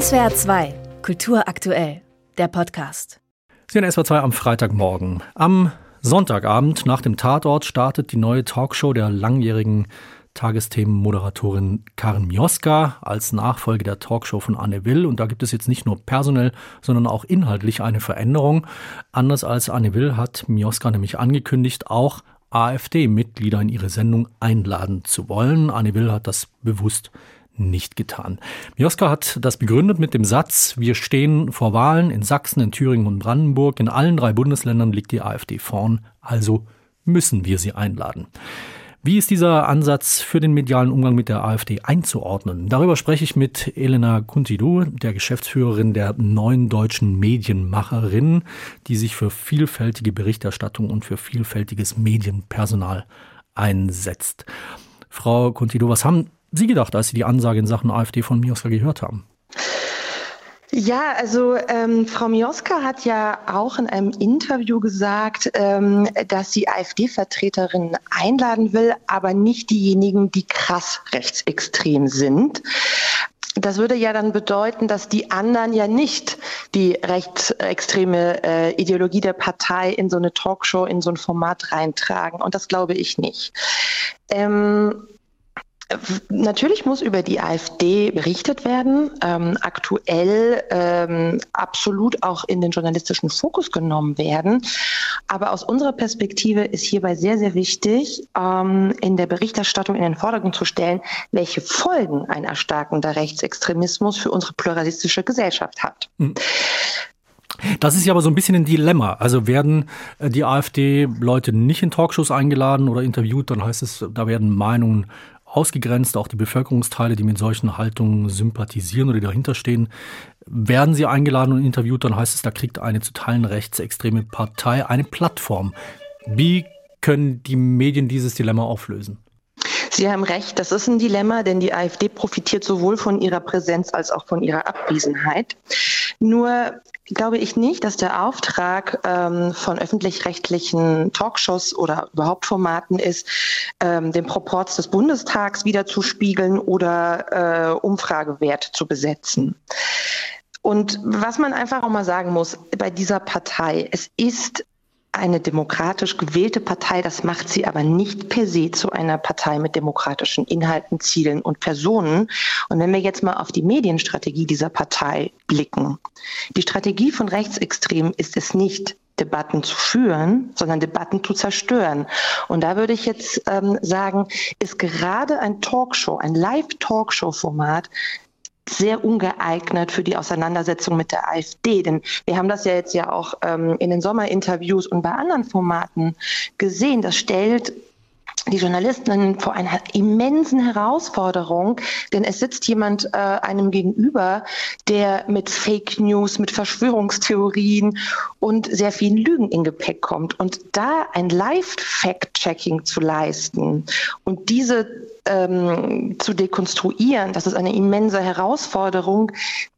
SWR 2, Kultur aktuell, der Podcast. Sie sind SWR 2 am Freitagmorgen. Am Sonntagabend nach dem Tatort startet die neue Talkshow der langjährigen Tagesthemenmoderatorin Karin Mioska als Nachfolge der Talkshow von Anne Will. Und da gibt es jetzt nicht nur personell, sondern auch inhaltlich eine Veränderung. Anders als Anne Will hat Mioska nämlich angekündigt, auch AfD-Mitglieder in ihre Sendung einladen zu wollen. Anne Will hat das bewusst nicht getan. Mioska hat das begründet mit dem Satz, wir stehen vor Wahlen in Sachsen, in Thüringen und Brandenburg. In allen drei Bundesländern liegt die AfD vorn, also müssen wir sie einladen. Wie ist dieser Ansatz für den medialen Umgang mit der AfD einzuordnen? Darüber spreche ich mit Elena Kuntidu, der Geschäftsführerin der neuen deutschen Medienmacherin, die sich für vielfältige Berichterstattung und für vielfältiges Medienpersonal einsetzt. Frau Kuntidu, was haben Sie gedacht, als Sie die Ansage in Sachen AfD von Mioska gehört haben? Ja, also ähm, Frau Mioska hat ja auch in einem Interview gesagt, ähm, dass sie AfD-Vertreterinnen einladen will, aber nicht diejenigen, die krass rechtsextrem sind. Das würde ja dann bedeuten, dass die anderen ja nicht die rechtsextreme äh, Ideologie der Partei in so eine Talkshow, in so ein Format reintragen. Und das glaube ich nicht. Ähm, Natürlich muss über die AfD berichtet werden, ähm, aktuell ähm, absolut auch in den journalistischen Fokus genommen werden. Aber aus unserer Perspektive ist hierbei sehr, sehr wichtig, ähm, in der Berichterstattung in den Vordergrund zu stellen, welche Folgen ein erstarkender Rechtsextremismus für unsere pluralistische Gesellschaft hat. Hm. Das ist ja aber so ein bisschen ein Dilemma. Also werden äh, die AfD-Leute nicht in Talkshows eingeladen oder interviewt, dann heißt es, da werden Meinungen ausgegrenzt, auch die Bevölkerungsteile, die mit solchen Haltungen sympathisieren oder die dahinter stehen, werden sie eingeladen und interviewt, dann heißt es, da kriegt eine zu Teilen rechtsextreme Partei eine Plattform. Wie können die Medien dieses Dilemma auflösen? Sie haben recht, das ist ein Dilemma, denn die AfD profitiert sowohl von ihrer Präsenz als auch von ihrer Abwesenheit. Nur glaube ich nicht, dass der Auftrag ähm, von öffentlich-rechtlichen Talkshows oder überhaupt Formaten ist, ähm, den Proports des Bundestags wiederzuspiegeln oder äh, Umfragewert zu besetzen. Und was man einfach auch mal sagen muss bei dieser Partei, es ist eine demokratisch gewählte Partei. Das macht sie aber nicht per se zu einer Partei mit demokratischen Inhalten, Zielen und Personen. Und wenn wir jetzt mal auf die Medienstrategie dieser Partei blicken. Die Strategie von Rechtsextremen ist es nicht, Debatten zu führen, sondern Debatten zu zerstören. Und da würde ich jetzt ähm, sagen, ist gerade ein Talkshow, ein Live-Talkshow-Format sehr ungeeignet für die Auseinandersetzung mit der AfD. Denn wir haben das ja jetzt ja auch ähm, in den Sommerinterviews und bei anderen Formaten gesehen. Das stellt die Journalistinnen vor einer immensen Herausforderung, denn es sitzt jemand äh, einem gegenüber, der mit Fake News, mit Verschwörungstheorien und sehr vielen Lügen in Gepäck kommt. Und da ein Live-Fact-Checking zu leisten und diese ähm, zu dekonstruieren, das ist eine immense Herausforderung,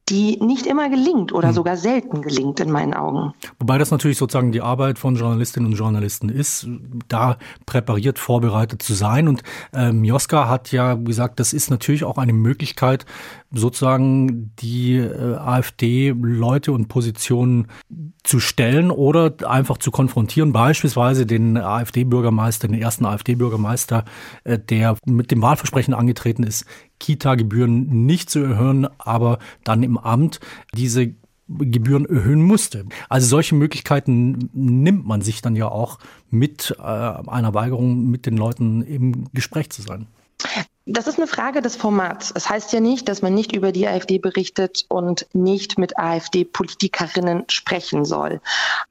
die nicht immer gelingt oder hm. sogar selten gelingt in meinen Augen. Wobei das natürlich sozusagen die Arbeit von Journalistinnen und Journalisten ist, da präpariert, vorbereitet zu sein. Und ähm, Joska hat ja gesagt, das ist natürlich auch eine Möglichkeit, sozusagen die äh, AfD-Leute und Positionen zu stellen oder einfach zu konfrontieren. Beispielsweise den AfD-Bürgermeister, den ersten AfD-Bürgermeister, äh, der mit dem Wahlversprechen angetreten ist, Kita-Gebühren nicht zu erhöhen, aber dann im Amt diese Gebühren erhöhen musste. Also solche Möglichkeiten nimmt man sich dann ja auch mit äh, einer Weigerung, mit den Leuten im Gespräch zu sein. Das ist eine Frage des Formats. Es das heißt ja nicht, dass man nicht über die AfD berichtet und nicht mit AfD-Politikerinnen sprechen soll.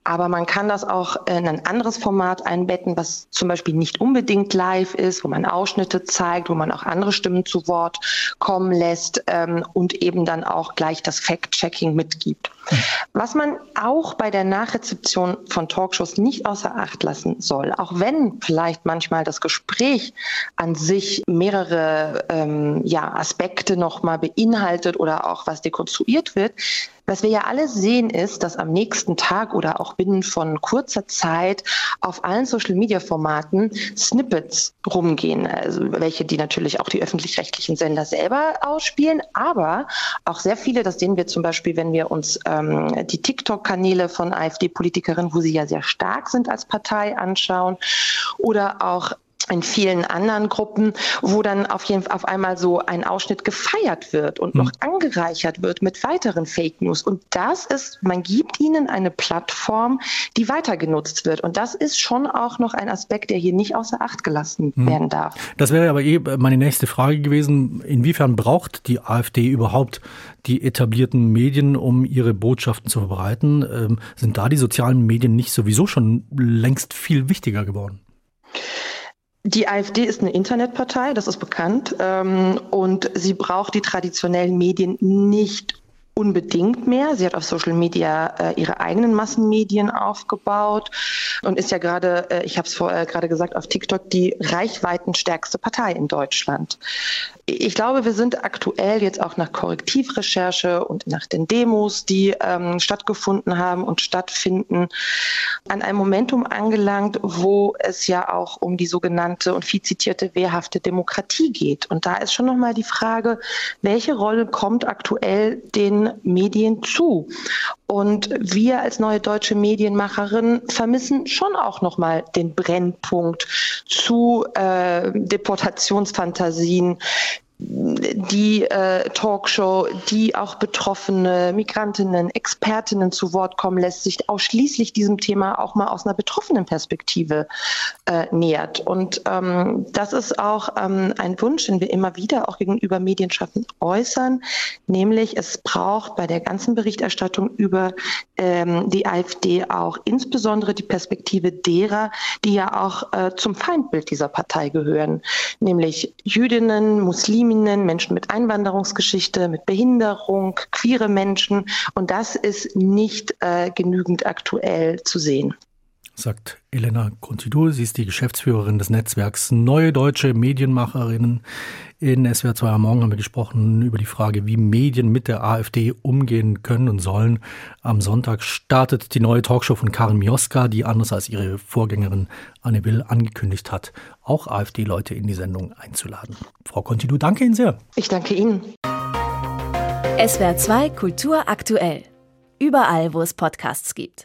Aber man kann das auch in ein anderes Format einbetten, was zum Beispiel nicht unbedingt live ist, wo man Ausschnitte zeigt, wo man auch andere Stimmen zu Wort kommen lässt ähm, und eben dann auch gleich das Fact-Checking mitgibt. Was man auch bei der Nachrezeption von Talkshows nicht außer Acht lassen soll, auch wenn vielleicht manchmal das Gespräch an sich mehrere ähm, ja, Aspekte nochmal beinhaltet oder auch was dekonstruiert wird. Was wir ja alle sehen, ist, dass am nächsten Tag oder auch binnen von kurzer Zeit auf allen Social-Media-Formaten Snippets rumgehen, also welche die natürlich auch die öffentlich-rechtlichen Sender selber ausspielen, aber auch sehr viele, das sehen wir zum Beispiel, wenn wir uns ähm, die TikTok-Kanäle von AfD-Politikerinnen, wo sie ja sehr stark sind als Partei, anschauen, oder auch in vielen anderen Gruppen, wo dann auf jeden auf einmal so ein Ausschnitt gefeiert wird und noch hm. angereichert wird mit weiteren Fake News. Und das ist, man gibt ihnen eine Plattform, die weiter genutzt wird. Und das ist schon auch noch ein Aspekt, der hier nicht außer Acht gelassen hm. werden darf. Das wäre aber eh meine nächste Frage gewesen. Inwiefern braucht die AfD überhaupt die etablierten Medien, um ihre Botschaften zu verbreiten? Ähm, sind da die sozialen Medien nicht sowieso schon längst viel wichtiger geworden? Die AfD ist eine Internetpartei, das ist bekannt, ähm, und sie braucht die traditionellen Medien nicht unbedingt mehr. Sie hat auf Social Media äh, ihre eigenen Massenmedien aufgebaut und ist ja gerade, äh, ich habe es vorher gerade gesagt, auf TikTok die reichweitenstärkste Partei in Deutschland. Ich glaube, wir sind aktuell jetzt auch nach Korrektivrecherche und nach den Demos, die ähm, stattgefunden haben und stattfinden, an einem Momentum angelangt, wo es ja auch um die sogenannte und viel zitierte wehrhafte Demokratie geht. Und da ist schon nochmal die Frage, welche Rolle kommt aktuell den Medien zu? Und wir als neue deutsche Medienmacherin vermissen schon auch nochmal den Brennpunkt zu äh, Deportationsfantasien, die äh, Talkshow, die auch betroffene Migrantinnen, Expertinnen zu Wort kommen lässt, sich ausschließlich diesem Thema auch mal aus einer betroffenen Perspektive äh, nähert. Und ähm, das ist auch ähm, ein Wunsch, den wir immer wieder auch gegenüber Medienschaffenden äußern, nämlich es braucht bei der ganzen Berichterstattung über ähm, die AfD auch insbesondere die Perspektive derer, die ja auch äh, zum Feindbild dieser Partei gehören, nämlich Jüdinnen, Muslime, Musliminnen, Menschen mit Einwanderungsgeschichte, mit Behinderung, queere Menschen. Und das ist nicht äh, genügend aktuell zu sehen sagt Elena Contidur. Sie ist die Geschäftsführerin des Netzwerks Neue Deutsche Medienmacherinnen. In SWR 2 am Morgen haben wir gesprochen über die Frage, wie Medien mit der AfD umgehen können und sollen. Am Sonntag startet die neue Talkshow von Karin Mioska, die anders als ihre Vorgängerin Anne Will angekündigt hat, auch AfD-Leute in die Sendung einzuladen. Frau Contidur, danke Ihnen sehr. Ich danke Ihnen. SWR 2 Kultur aktuell. Überall, wo es Podcasts gibt.